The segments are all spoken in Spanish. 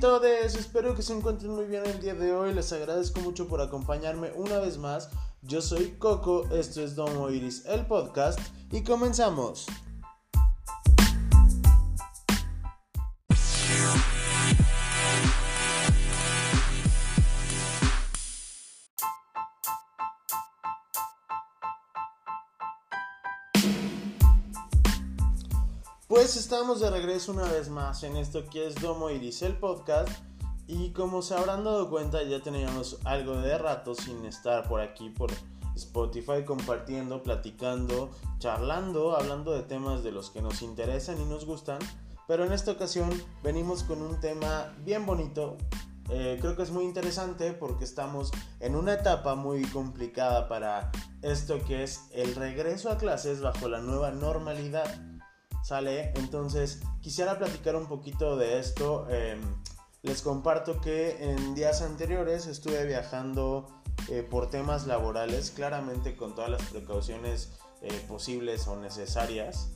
todos, espero que se encuentren muy bien el día de hoy. Les agradezco mucho por acompañarme una vez más. Yo soy Coco, esto es Domo Iris, el podcast, y comenzamos. Pues estamos de regreso una vez más en esto que es Domo Iris, el podcast. Y como se habrán dado cuenta, ya teníamos algo de rato sin estar por aquí, por Spotify, compartiendo, platicando, charlando, hablando de temas de los que nos interesan y nos gustan. Pero en esta ocasión venimos con un tema bien bonito. Eh, creo que es muy interesante porque estamos en una etapa muy complicada para esto que es el regreso a clases bajo la nueva normalidad. ¿Sale? Entonces quisiera platicar un poquito de esto. Em, les comparto que en días anteriores estuve viajando eh, por temas laborales, claramente con todas las precauciones eh, posibles o necesarias.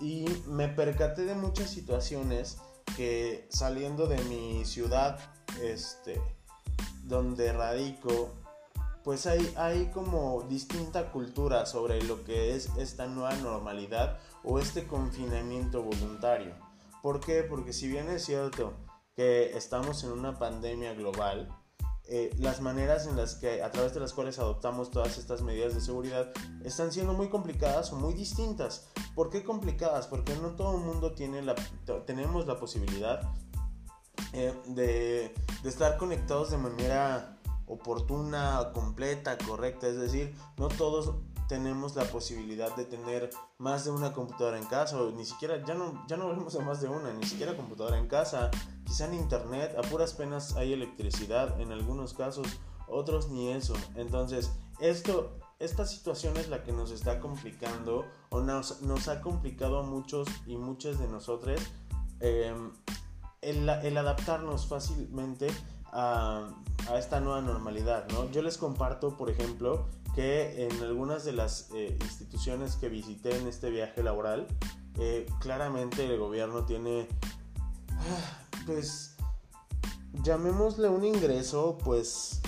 Y me percaté de muchas situaciones que saliendo de mi ciudad, este, donde radico, pues hay, hay como distinta cultura sobre lo que es esta nueva normalidad o este confinamiento voluntario. ¿Por qué? Porque si bien es cierto que estamos en una pandemia global, eh, las maneras en las que a través de las cuales adoptamos todas estas medidas de seguridad están siendo muy complicadas o muy distintas. ¿Por qué complicadas? Porque no todo el mundo tiene la, tenemos la posibilidad eh, de, de estar conectados de manera oportuna, completa, correcta. Es decir, no todos tenemos la posibilidad de tener más de una computadora en casa o ni siquiera ya no ya no a más de una ni siquiera computadora en casa quizá en internet a puras penas hay electricidad en algunos casos otros ni eso entonces esto esta situación es la que nos está complicando o nos, nos ha complicado a muchos y muchas de nosotros el, el adaptarnos fácilmente a, esta nueva normalidad, ¿no? Yo les comparto, por ejemplo, que en algunas de las eh, instituciones que visité en este viaje laboral, eh, claramente el gobierno tiene, pues, llamémosle un ingreso, pues,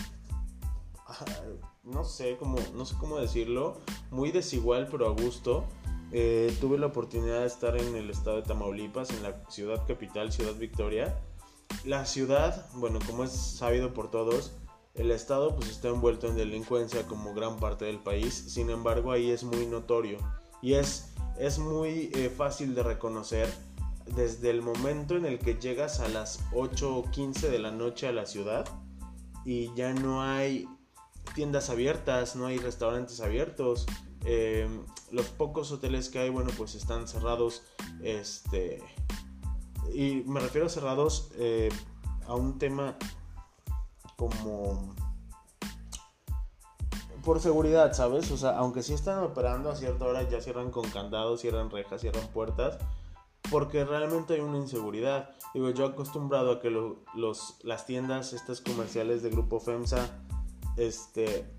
no sé cómo, no sé cómo decirlo, muy desigual pero a gusto. Eh, tuve la oportunidad de estar en el estado de Tamaulipas, en la ciudad capital, Ciudad Victoria, la ciudad, bueno, como es sabido por todos, el Estado pues está envuelto en delincuencia como gran parte del país, sin embargo ahí es muy notorio y es, es muy eh, fácil de reconocer desde el momento en el que llegas a las 8 o 15 de la noche a la ciudad y ya no hay tiendas abiertas, no hay restaurantes abiertos, em, los pocos hoteles que hay, bueno, pues están cerrados, este, y me refiero a cerrados eh, a un tema como por seguridad, ¿sabes? O sea, aunque sí están operando a cierta hora, ya cierran con candados, cierran rejas, cierran puertas, porque realmente hay una inseguridad. Digo, yo acostumbrado a que los, las tiendas, estas comerciales de Grupo FEMSA, este,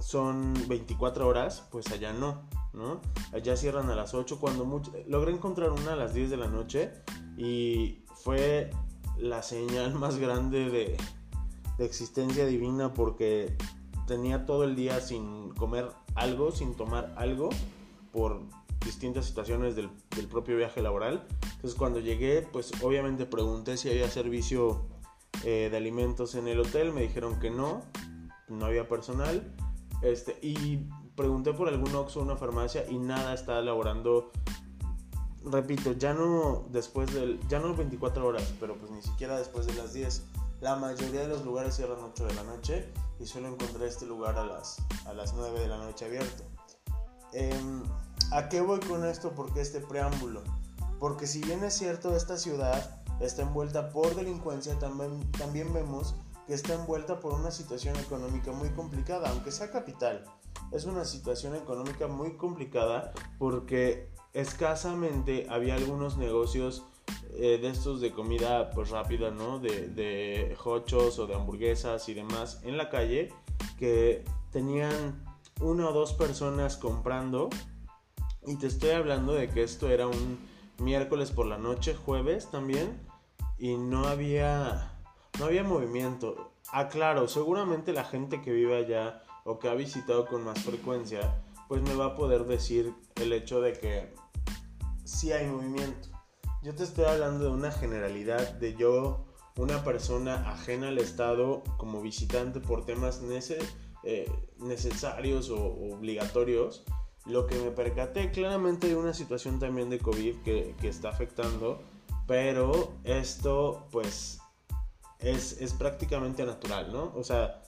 son 24 horas, pues allá no, ¿no? Allá cierran a las 8, cuando mucho, logré encontrar una a las 10 de la noche y fue la señal más grande de, existencia divina porque tenía todo el día sin comer algo, sin tomar algo por distintas situaciones del, propio viaje laboral. Entonces cuando llegué, pues obviamente pregunté si había servicio eh, de alimentos en el hotel, me dijeron que no, no había personal. Este, y pregunté por algún Oxxo una farmacia y nada estaba elaborando repito, ya no después del, ya no 24 horas, pero pues ni siquiera después de las 10. La mayoría de los lugares cierran 8 de la noche y solo encontré este lugar a las, a las 9 de la noche abierto. Em, ¿A qué voy con esto? Porque este preámbulo. Porque si bien es cierto, esta ciudad está envuelta por delincuencia, también, también vemos que está envuelta por una situación económica muy complicada, aunque sea capital. Es una situación económica muy complicada porque escasamente había algunos negocios eh, de estos de comida pues rápida, ¿no? De, de hochos o de hamburguesas y demás en la calle que tenían una o dos personas comprando y te estoy hablando de que esto era un miércoles por la noche, jueves también y no había no había movimiento. Aclaro, seguramente la gente que vive allá o que ha visitado con más frecuencia, pues me va a poder decir el hecho de que sí hay movimiento. Yo te estoy hablando de una generalidad de yo, una persona ajena al Estado como visitante por temas eh, necesarios o obligatorios, lo que me percaté claramente de una situación también de COVID que, que está afectando, pero esto pues es, es, prácticamente natural, ¿no? O sea,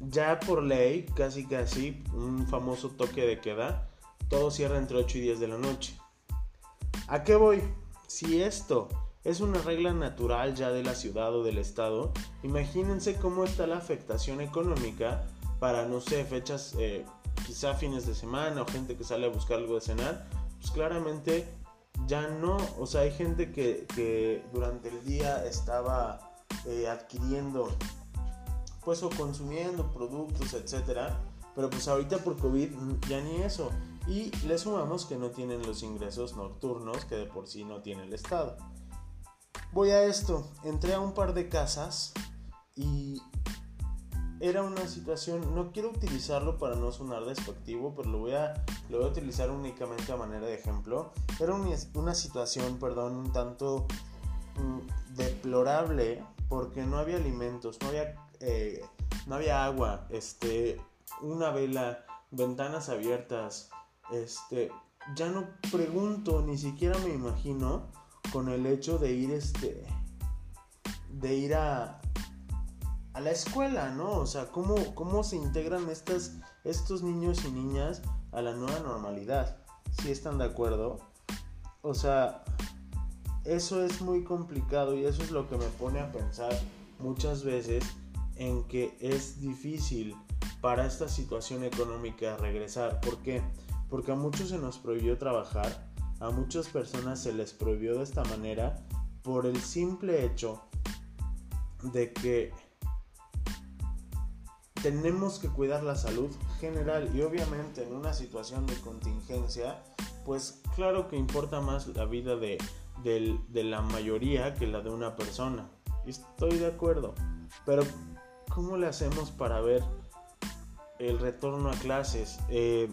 ya por ley, casi casi, un famoso toque de queda, todo cierra entre 8 y 10 de la noche. ¿A qué voy? Si esto es una regla natural ya de la ciudad o del estado, imagínense cómo está la afectación económica para, no sé, fechas, eh, quizá fines de semana o gente que sale a buscar algo de cenar, pues claramente ya no, o sea, hay gente que, durante el día estaba eh, adquiriendo, pues o consumiendo productos, etcétera, pero pues ahorita por COVID ya ni eso. Y le sumamos que no tienen los ingresos nocturnos que de por sí no tiene el Estado. Voy a esto, entré a un par de casas y era una situación, no quiero utilizarlo para no sonar despectivo, pero lo voy a, lo voy a utilizar únicamente a manera de ejemplo. Era una, situación, perdón, un tanto mm, deplorable porque no había alimentos, no había, eh, no había agua, este, una vela, ventanas abiertas, este, ya no pregunto, ni siquiera me imagino con el hecho de ir este de ir a a la escuela, ¿no? O sea, cómo, cómo se integran estos niños y niñas a la nueva normalidad. Si están de acuerdo. O sea, eso es muy complicado y eso es lo que me pone a pensar muchas veces en que es difícil para esta situación económica regresar. ¿Por qué? Porque a muchos se nos prohibió trabajar, a muchas personas se les prohibió de esta manera por el simple hecho de que tenemos que cuidar la salud general y obviamente en una situación de contingencia, pues claro que importa más la vida de, de la mayoría que la de una persona. Estoy de acuerdo, pero ¿cómo le hacemos para ver el retorno a clases? Eh,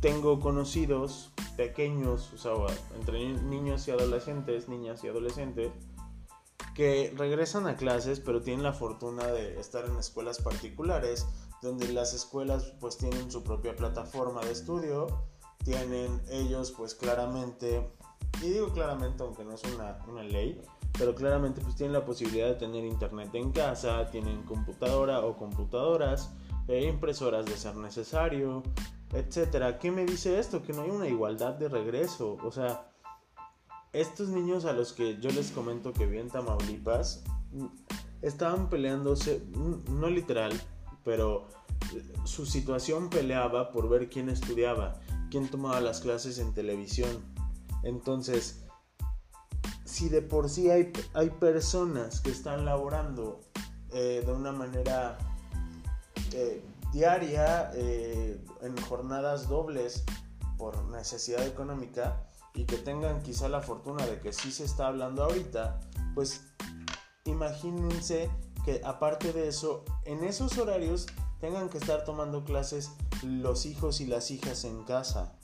tengo conocidos pequeños, entre niños y adolescentes, niñas y adolescentes, que regresan a clases, pero tienen la fortuna de estar en escuelas particulares, donde las escuelas pues tienen su propia plataforma de estudio, tienen ellos pues claramente, y digo claramente aunque no es una, ley, pero claramente pues tienen la posibilidad de tener internet en casa, tienen computadora o computadoras, e impresoras de ser necesario, etcétera. ¿Qué me dice esto? Que no hay una igualdad de regreso. O sea, estos niños a los que yo les comento que vi en Tamaulipas estaban peleándose, no literal, pero su situación peleaba por ver quién estudiaba, quién tomaba las clases en televisión. Entonces, si de por sí hay, hay personas que están laborando eh, de una manera eh, diaria, eh, en jornadas dobles por necesidad económica y que tengan quizá la fortuna de que sí se está hablando ahorita, pues imagínense que aparte de eso, en esos horarios tengan que estar tomando clases los hijos y las hijas en casa.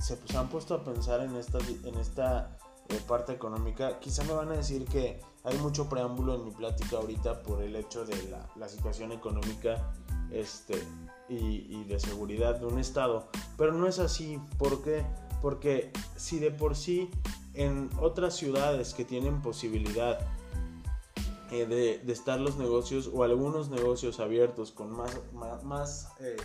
Se han puesto a pensar en esta, en esta eh, parte económica. Quizá me van a decir que hay mucho preámbulo en mi plática ahorita por el hecho de la, la situación económica este, y, de seguridad de un estado. Pero no es así. ¿Por qué? Porque si de por sí en otras ciudades que tienen posibilidad eh, de, estar los negocios o algunos negocios abiertos con más, más, eh,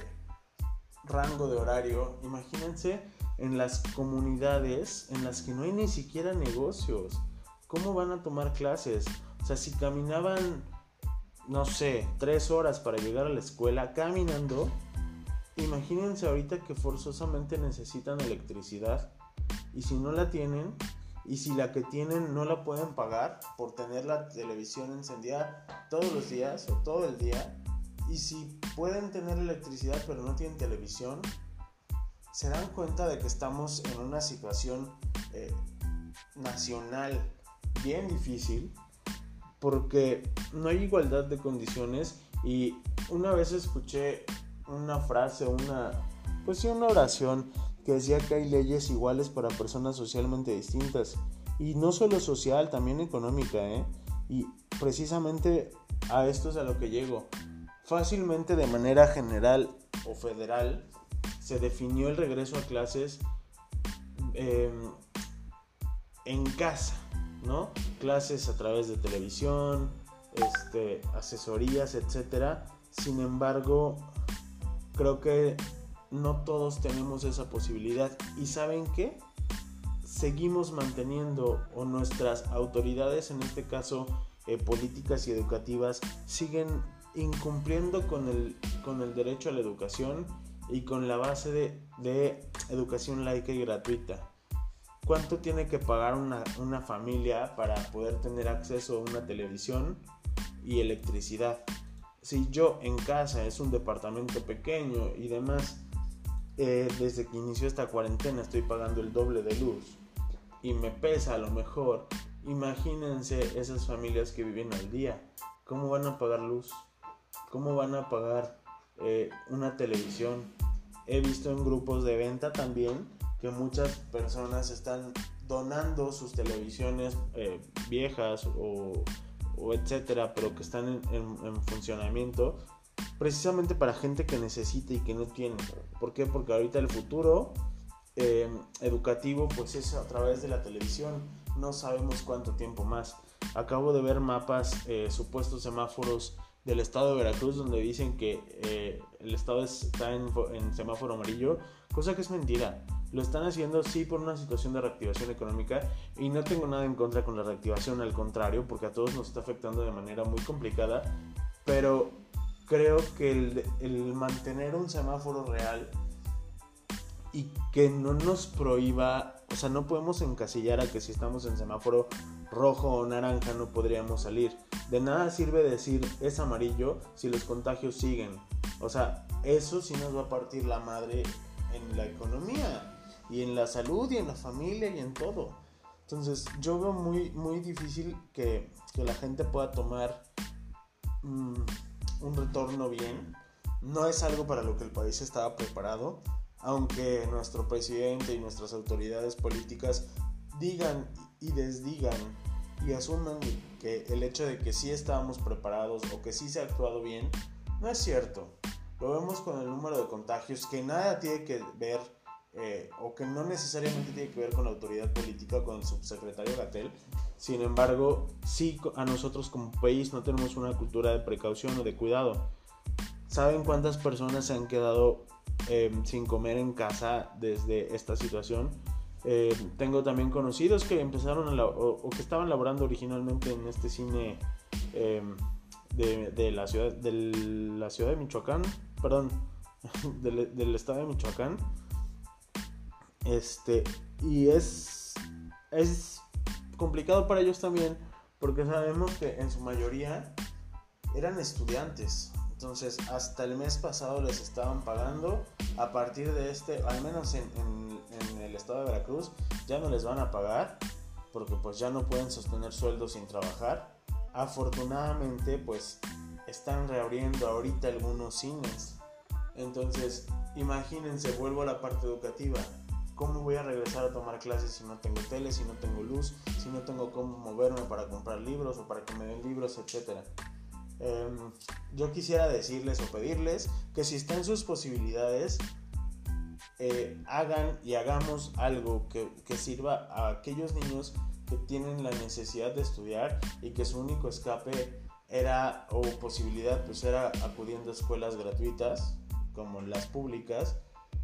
rango de horario, imagínense en las comunidades en las que no hay ni siquiera negocios. ¿Cómo van a tomar clases? O sea, si caminaban no sé, tres horas para llegar a la escuela caminando, imagínense ahorita que forzosamente necesitan electricidad y si no la tienen y si la que tienen no la pueden pagar por tener la televisión encendida todos los días o todo el día y si pueden tener electricidad pero no tienen televisión, se dan cuenta de que estamos en una situación eh, nacional bien difícil porque no hay igualdad de condiciones y una vez escuché una frase, una, pues sí, una oración que decía que hay leyes iguales para personas socialmente distintas. Y no solo social, también económica, ¿eh? Y precisamente a esto es a lo que llego. Fácilmente de manera general o federal se definió el regreso a clases em, en casa, ¿no? Clases a través de televisión, este, asesorías, etc. Sin embargo, creo que no todos tenemos esa posibilidad. ¿Y saben qué? Seguimos manteniendo, o nuestras autoridades, en este caso eh, políticas y educativas, siguen incumpliendo con el, con el derecho a la educación y con la base de, de educación laica y gratuita. ¿Cuánto tiene que pagar una, una familia para poder tener acceso a una televisión y electricidad? Si yo en casa es un departamento pequeño y demás, eh, desde que inició esta cuarentena estoy pagando el doble de luz y me pesa a lo mejor. Imagínense esas familias que viven al día. ¿Cómo van a pagar luz? ¿Cómo van a pagar eh, una televisión? He visto en grupos de venta también que muchas personas están donando sus televisiones eh, viejas o, etcétera, pero que están en funcionamiento precisamente para gente que necesita y que no tiene. ¿Por qué? Porque ahorita el futuro eh, educativo pues es a través de la televisión. No sabemos cuánto tiempo más. Acabo de ver mapas, eh, supuestos semáforos del estado de Veracruz donde dicen que eh, el estado está en, en, semáforo amarillo, cosa que es mentira. Lo están haciendo sí por una situación de reactivación económica y no tengo nada en contra con la reactivación, al contrario, porque a todos nos está afectando de manera muy complicada, pero creo que el, mantener un semáforo real y que no nos prohíba, o sea, no podemos encasillar a que si estamos en semáforo rojo o naranja no podríamos salir. De nada sirve decir es amarillo si los contagios siguen. O sea, eso sí nos va a partir la madre en la economía y en la salud y en la familia y en todo. Entonces yo veo muy, muy difícil que, la gente pueda tomar... Mm, un retorno bien. No es algo para lo que el país estaba preparado, aunque nuestro presidente y nuestras autoridades políticas digan y desdigan y asuman que el hecho de que sí estábamos preparados o que sí se ha actuado bien, no es cierto. Lo vemos con el número de contagios que nada tiene que ver eh, o que no necesariamente tiene que ver con la autoridad política, con el subsecretario Gatel. Sin embargo, sí a nosotros como país no tenemos una cultura de precaución o de cuidado. ¿Saben cuántas personas se han quedado em, sin comer en casa desde esta situación? Em, tengo también conocidos que empezaron o, que estaban laborando originalmente en este cine em, de, la ciudad, de la ciudad de Michoacán, perdón, del, del estado de Michoacán este, y es, es complicado para ellos también porque sabemos que en su mayoría eran estudiantes. Entonces, hasta el mes pasado les estaban pagando. A partir de este, al menos en, en, el estado de Veracruz, ya no les van a pagar porque pues ya no pueden sostener sueldos sin trabajar. Afortunadamente, pues están reabriendo ahorita algunos cines. Entonces, imagínense, vuelvo a la parte educativa. ¿Cómo voy a regresar a tomar clases si no tengo tele, si no tengo luz, si no tengo cómo moverme para comprar libros o para que me den libros, etcétera? Em, yo quisiera decirles o pedirles que si está sus posibilidades, eh, hagan y hagamos algo que, que, sirva a aquellos niños que tienen la necesidad de estudiar y que su único escape era o posibilidad pues era acudiendo a escuelas gratuitas como las públicas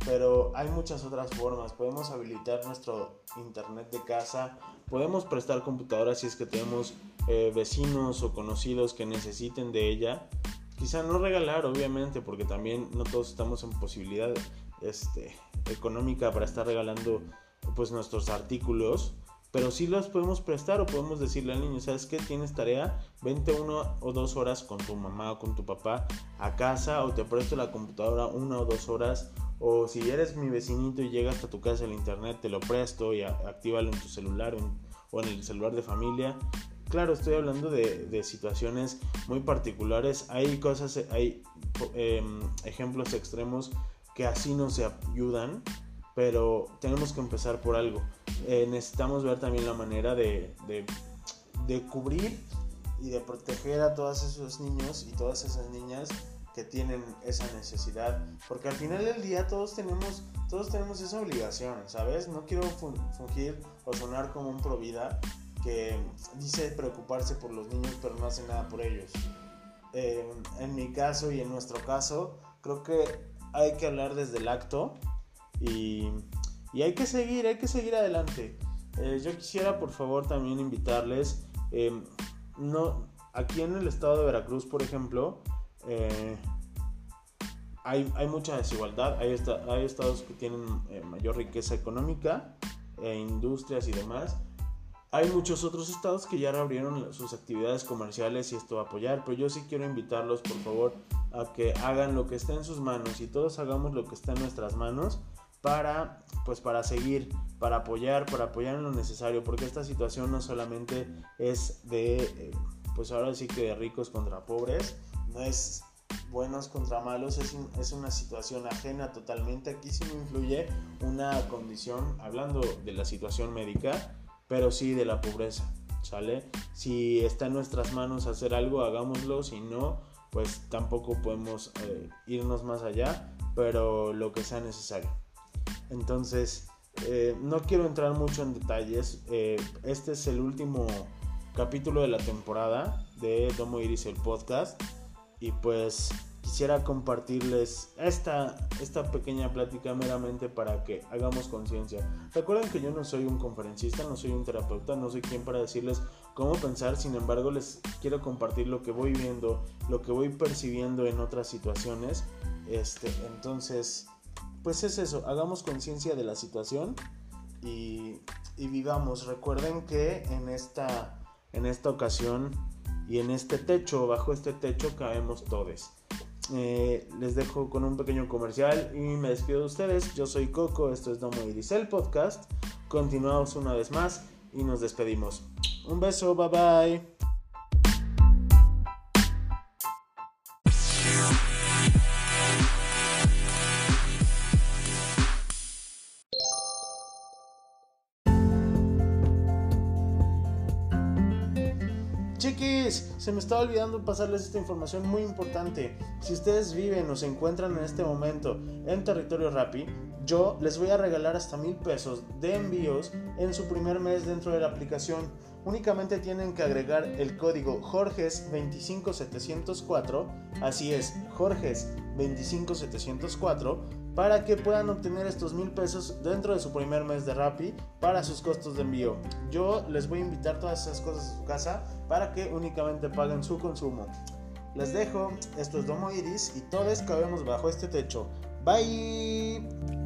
pero hay muchas otras formas. Podemos habilitar nuestro internet de casa, podemos prestar computadoras si es que tenemos eh, vecinos o conocidos que necesiten de ella. Quizá no regalar, obviamente, porque también no todos estamos en posibilidad este, económica para estar regalando pues nuestros artículos. Pero sí los podemos prestar o podemos decirle al niño, ¿sabes qué? Tienes tarea, vente una o dos horas con tu mamá o con tu papá a casa o te presto la computadora una o dos horas o si eres mi vecinito y llegas hasta tu casa el internet, te lo presto y actívalo en tu celular o en el celular de familia. claro, estoy hablando de, situaciones muy particulares. Hay cosas, hay em, ejemplos extremos que así no se ayudan, pero tenemos que empezar por algo. Eh, necesitamos ver también la manera de, de cubrir y de proteger a todos esos niños y todas esas niñas que tienen esa necesidad, porque al final del día todos tenemos, todos tenemos esa obligación, ¿sabes? No quiero fungir o sonar como un provida que dice preocuparse por los niños pero no hace nada por ellos. Eh, en mi caso y en nuestro caso, creo que hay que hablar desde el acto y, y hay que seguir, hay que seguir adelante. Eh, yo quisiera por favor también invitarles, eh, no, aquí en el estado de Veracruz, por ejemplo, eh, hay, hay, mucha desigualdad, hay, hay estados que tienen eh, mayor riqueza económica, e industrias y demás. Hay muchos otros estados que ya reabrieron sus actividades comerciales y esto va a apoyar, pero yo sí quiero invitarlos por favor a que hagan lo que está en sus manos y todos hagamos lo que está en nuestras manos para pues para seguir, para apoyar, para apoyar en lo necesario, porque esta situación no solamente es de eh, pues ahora sí que de ricos contra pobres, no es buenos contra malos, es, es, una situación ajena totalmente. Aquí sí me influye una condición, hablando de la situación médica, pero sí de la pobreza, ¿sale? Si está en nuestras manos hacer algo, hagámoslo, si no, pues tampoco podemos eh, irnos más allá, pero lo que sea necesario. Entonces, eh, no quiero entrar mucho en detalles, eh, este es el último capítulo de la temporada de Domo Iris el podcast y pues quisiera compartirles esta, esta pequeña plática meramente para que hagamos conciencia. Recuerden que yo no soy un conferencista, no soy un terapeuta, no soy quien para decirles cómo pensar, sin embargo les quiero compartir lo que voy viendo, lo que voy percibiendo en otras situaciones. Este, entonces, pues es eso, hagamos conciencia de la situación y, vivamos. Recuerden que en esta, en esta ocasión y en este techo, bajo este techo, caemos todos. Eh, les dejo con un pequeño comercial y me despido de ustedes. Yo soy Coco, esto es Domo Iris el podcast. Continuamos una vez más y nos despedimos. Un beso, bye bye. Se me estaba olvidando pasarles esta información muy importante. Si ustedes viven o se encuentran en este momento en territorio Rappi, yo les voy a regalar hasta mil pesos de envíos en su primer mes dentro de la aplicación. Únicamente tienen que agregar el código Jorges25704, así es, Jorges25704 para que puedan obtener estos mil pesos dentro de su primer mes de Rappi para sus costos de envío. Yo les voy a invitar todas esas cosas a su casa para que únicamente paguen su consumo. Les dejo, esto es Domo Iris y todos cabemos bajo este techo. Bye.